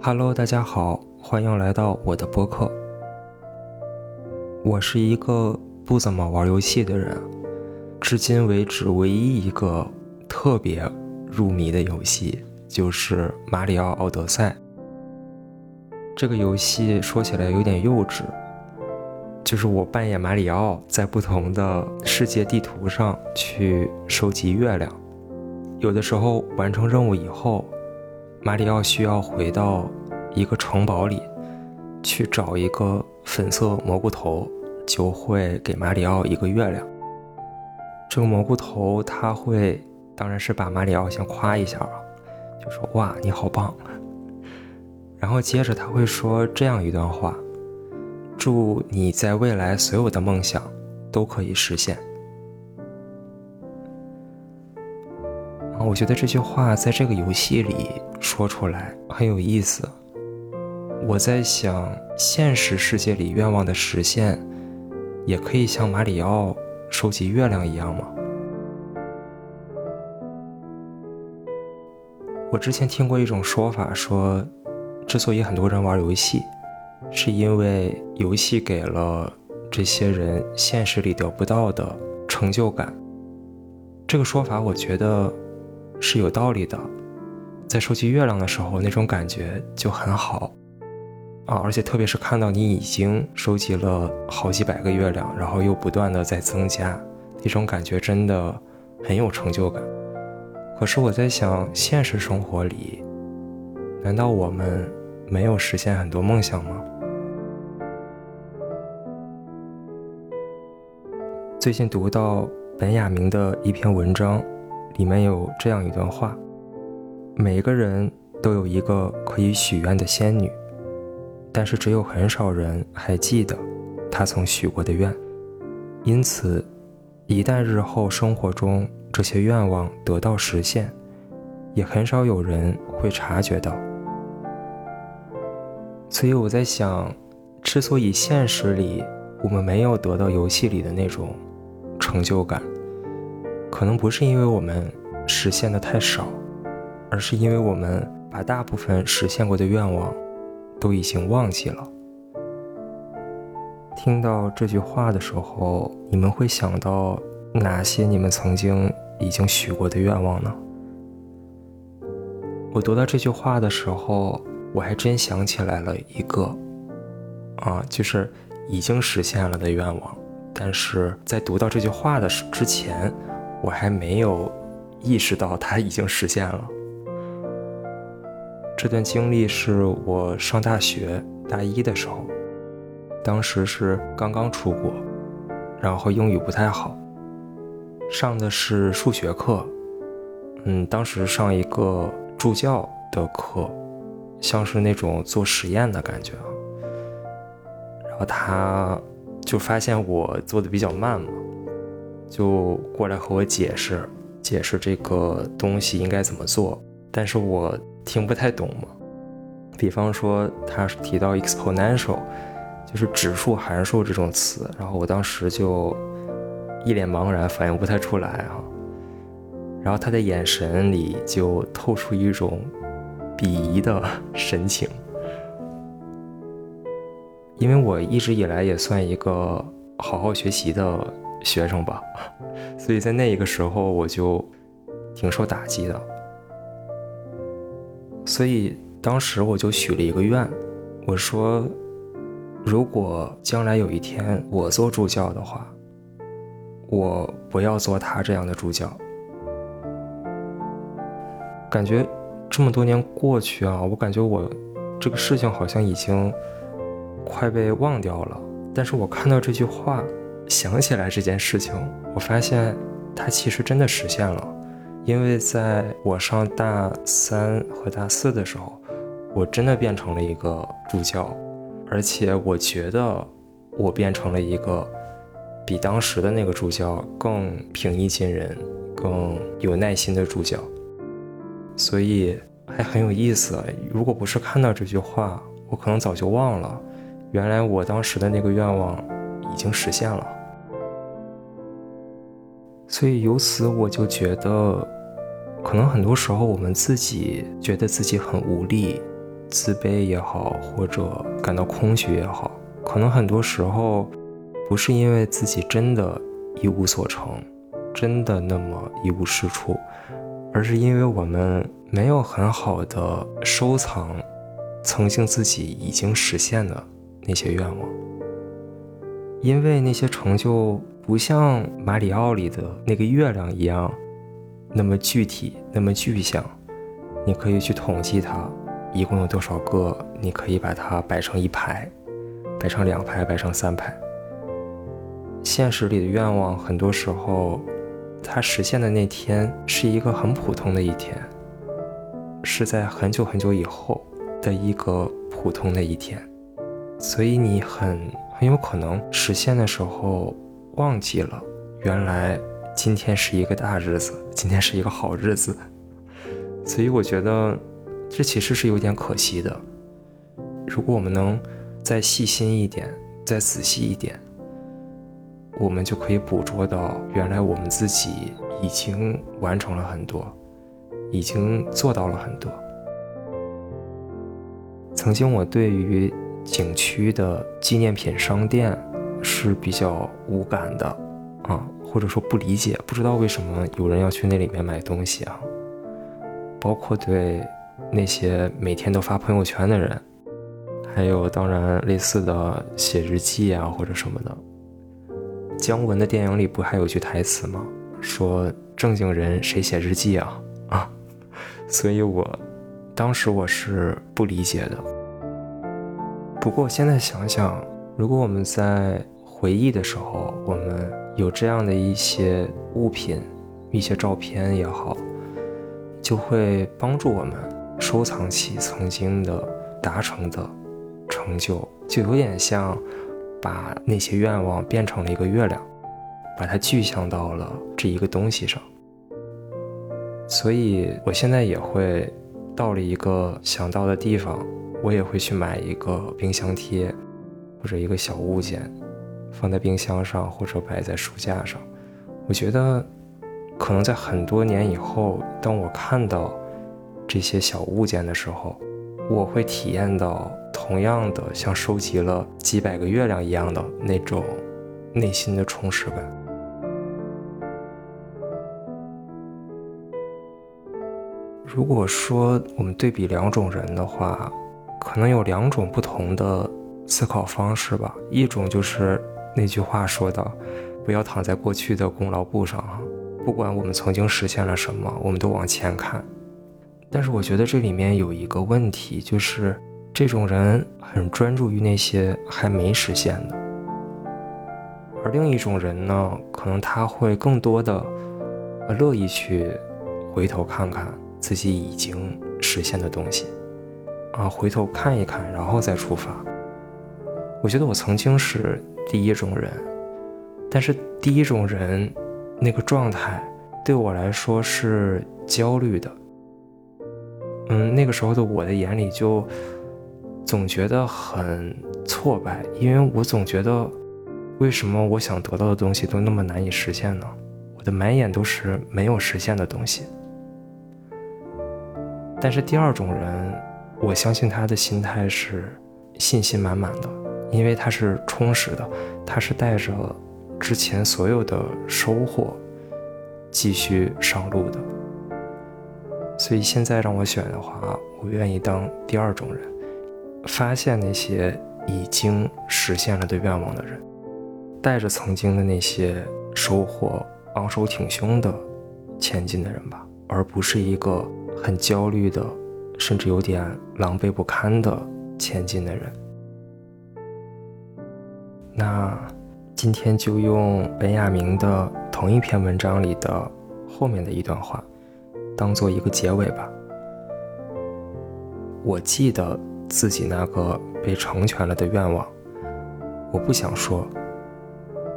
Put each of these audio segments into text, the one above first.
Hello，大家好，欢迎来到我的播客。我是一个不怎么玩游戏的人，至今为止唯一一个特别入迷的游戏就是《马里奥奥德赛》。这个游戏说起来有点幼稚，就是我扮演马里奥，在不同的世界地图上去收集月亮。有的时候完成任务以后，马里奥需要回到一个城堡里去找一个粉色蘑菇头，就会给马里奥一个月亮。这个蘑菇头他会，当然是把马里奥先夸一下啊，就说哇你好棒。然后接着他会说这样一段话：祝你在未来所有的梦想都可以实现。我觉得这句话在这个游戏里说出来很有意思。我在想，现实世界里愿望的实现，也可以像马里奥收集月亮一样吗？我之前听过一种说法，说之所以很多人玩游戏，是因为游戏给了这些人现实里得不到的成就感。这个说法，我觉得。是有道理的，在收集月亮的时候，那种感觉就很好啊！而且特别是看到你已经收集了好几百个月亮，然后又不断的在增加，那种感觉真的很有成就感。可是我在想，现实生活里，难道我们没有实现很多梦想吗？最近读到本雅明的一篇文章。里面有这样一段话：每个人都有一个可以许愿的仙女，但是只有很少人还记得她曾许过的愿。因此，一旦日后生活中这些愿望得到实现，也很少有人会察觉到。所以我在想，之所以现实里我们没有得到游戏里的那种成就感。可能不是因为我们实现的太少，而是因为我们把大部分实现过的愿望都已经忘记了。听到这句话的时候，你们会想到哪些你们曾经已经许过的愿望呢？我读到这句话的时候，我还真想起来了一个，啊，就是已经实现了的愿望，但是在读到这句话的之前。我还没有意识到它已经实现了。这段经历是我上大学大一的时候，当时是刚刚出国，然后英语不太好，上的是数学课，嗯，当时上一个助教的课，像是那种做实验的感觉啊。然后他就发现我做的比较慢嘛。就过来和我解释，解释这个东西应该怎么做，但是我听不太懂嘛。比方说，他提到 exponential，就是指数、函数这种词，然后我当时就一脸茫然，反应不太出来啊。然后他的眼神里就透出一种鄙夷的神情，因为我一直以来也算一个好好学习的。学生吧，所以在那一个时候我就挺受打击的。所以当时我就许了一个愿，我说，如果将来有一天我做助教的话，我不要做他这样的助教。感觉这么多年过去啊，我感觉我这个事情好像已经快被忘掉了。但是我看到这句话。想起来这件事情，我发现它其实真的实现了，因为在我上大三和大四的时候，我真的变成了一个助教，而且我觉得我变成了一个比当时的那个助教更平易近人、更有耐心的助教，所以还很有意思。如果不是看到这句话，我可能早就忘了，原来我当时的那个愿望已经实现了。所以由此我就觉得，可能很多时候我们自己觉得自己很无力，自卑也好，或者感到空虚也好，可能很多时候不是因为自己真的一无所成，真的那么一无是处，而是因为我们没有很好的收藏曾经自己已经实现的那些愿望，因为那些成就不像马里奥里的那个月亮一样那么具体，那么具象。你可以去统计它，一共有多少个？你可以把它摆成一排，摆成两排，摆成三排。现实里的愿望，很多时候，它实现的那天是一个很普通的一天，是在很久很久以后的一个普通的一天，所以你很很有可能实现的时候忘记了，原来今天是一个大日子，今天是一个好日子。所以我觉得，这其实是有点可惜的。如果我们能再细心一点，再仔细一点，我们就可以捕捉到，原来我们自己已经完成了很多，已经做到了很多。曾经我对于景区的纪念品商店是比较无感的啊，或者说不理解，不知道为什么有人要去那里面买东西啊。包括对那些每天都发朋友圈的人，还有当然类似的写日记啊或者什么的。姜文的电影里不还有句台词吗？说正经人谁写日记啊啊！所以我当时我是不理解的。不过现在想想，如果我们在回忆的时候，我们有这样的一些物品、一些照片也好。就会帮助我们收藏起曾经的达成的成就，就有点像把那些愿望变成了一个月亮，把它具象到了这一个东西上。所以我现在也会到了一个想到的地方，我也会去买一个冰箱贴或者一个小物件，放在冰箱上或者摆在书架上。我觉得。可能在很多年以后，当我看到这些小物件的时候，我会体验到同样的像收集了几百个月亮一样的那种内心的充实感。如果说我们对比两种人的话，可能有两种不同的思考方式吧。一种就是那句话说的：“不要躺在过去的功劳簿上。”哈。不管我们曾经实现了什么，我们都往前看。但是我觉得这里面有一个问题，就是这种人很专注于那些还没实现的，而另一种人呢，可能他会更多的乐意去回头看看自己已经实现的东西，啊，回头看一看，然后再出发。我觉得我曾经是第一种人，但是第一种人。那个状态对我来说是焦虑的，嗯，那个时候的我的眼里就总觉得很挫败，因为我总觉得为什么我想得到的东西都那么难以实现呢？我的满眼都是没有实现的东西。但是第二种人，我相信他的心态是信心满满的，因为他是充实的，他是带着。之前所有的收获，继续上路的。所以现在让我选的话，我愿意当第二种人，发现那些已经实现了的愿望的人，带着曾经的那些收获，昂首挺胸的前进的人吧，而不是一个很焦虑的，甚至有点狼狈不堪的前进的人。那。今天就用本雅明的同一篇文章里的后面的一段话，当做一个结尾吧。我记得自己那个被成全了的愿望，我不想说，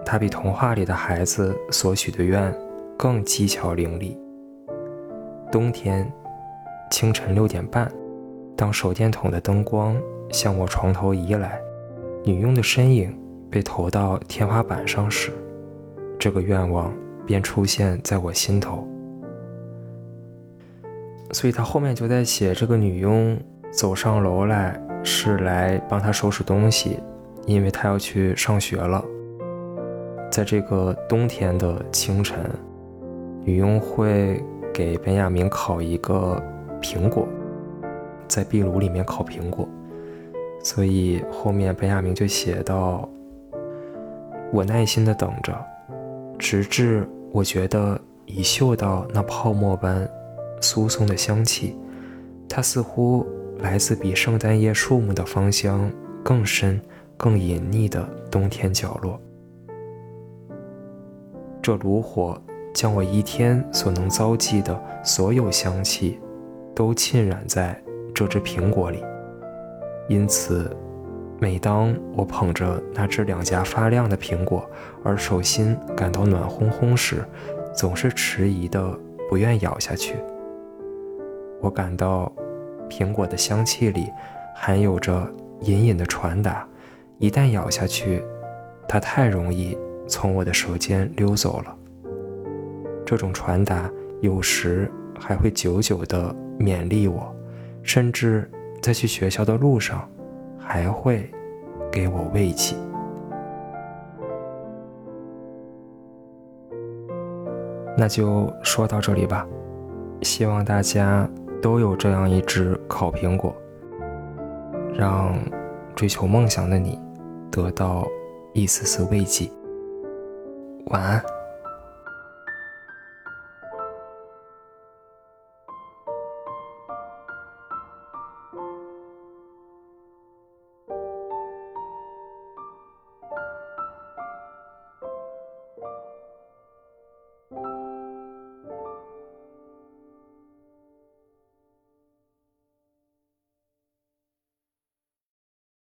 它比童话里的孩子所许的愿更技巧伶俐。冬天，清晨六点半，当手电筒的灯光向我床头移来，女佣的身影。被投到天花板上时，这个愿望便出现在我心头。所以他后面就在写这个女佣走上楼来是来帮他收拾东西，因为他要去上学了。在这个冬天的清晨，女佣会给本雅明烤一个苹果，在壁炉里面烤苹果。所以后面本雅明就写到：“我耐心地等着，直至我觉得已嗅到那泡沫般酥松的香气，它似乎来自比圣诞夜树木的芳香更深、更隐匿的冬天角落。这炉火将我一天所能遭际的所有香气，都浸染在这只苹果里。”因此，每当我捧着那只两颊发亮的苹果，而手心感到暖烘烘时，总是迟疑的不愿咬下去。我感到苹果的香气里含有着隐隐的传达，一旦咬下去，它太容易从我的舌尖溜走了。这种传达有时还会久久的勉励我，甚至。在去学校的路上，还会给我慰藉。那就说到这里吧，希望大家都有这样一只烤苹果，让追求梦想的你得到一丝丝慰藉。晚安。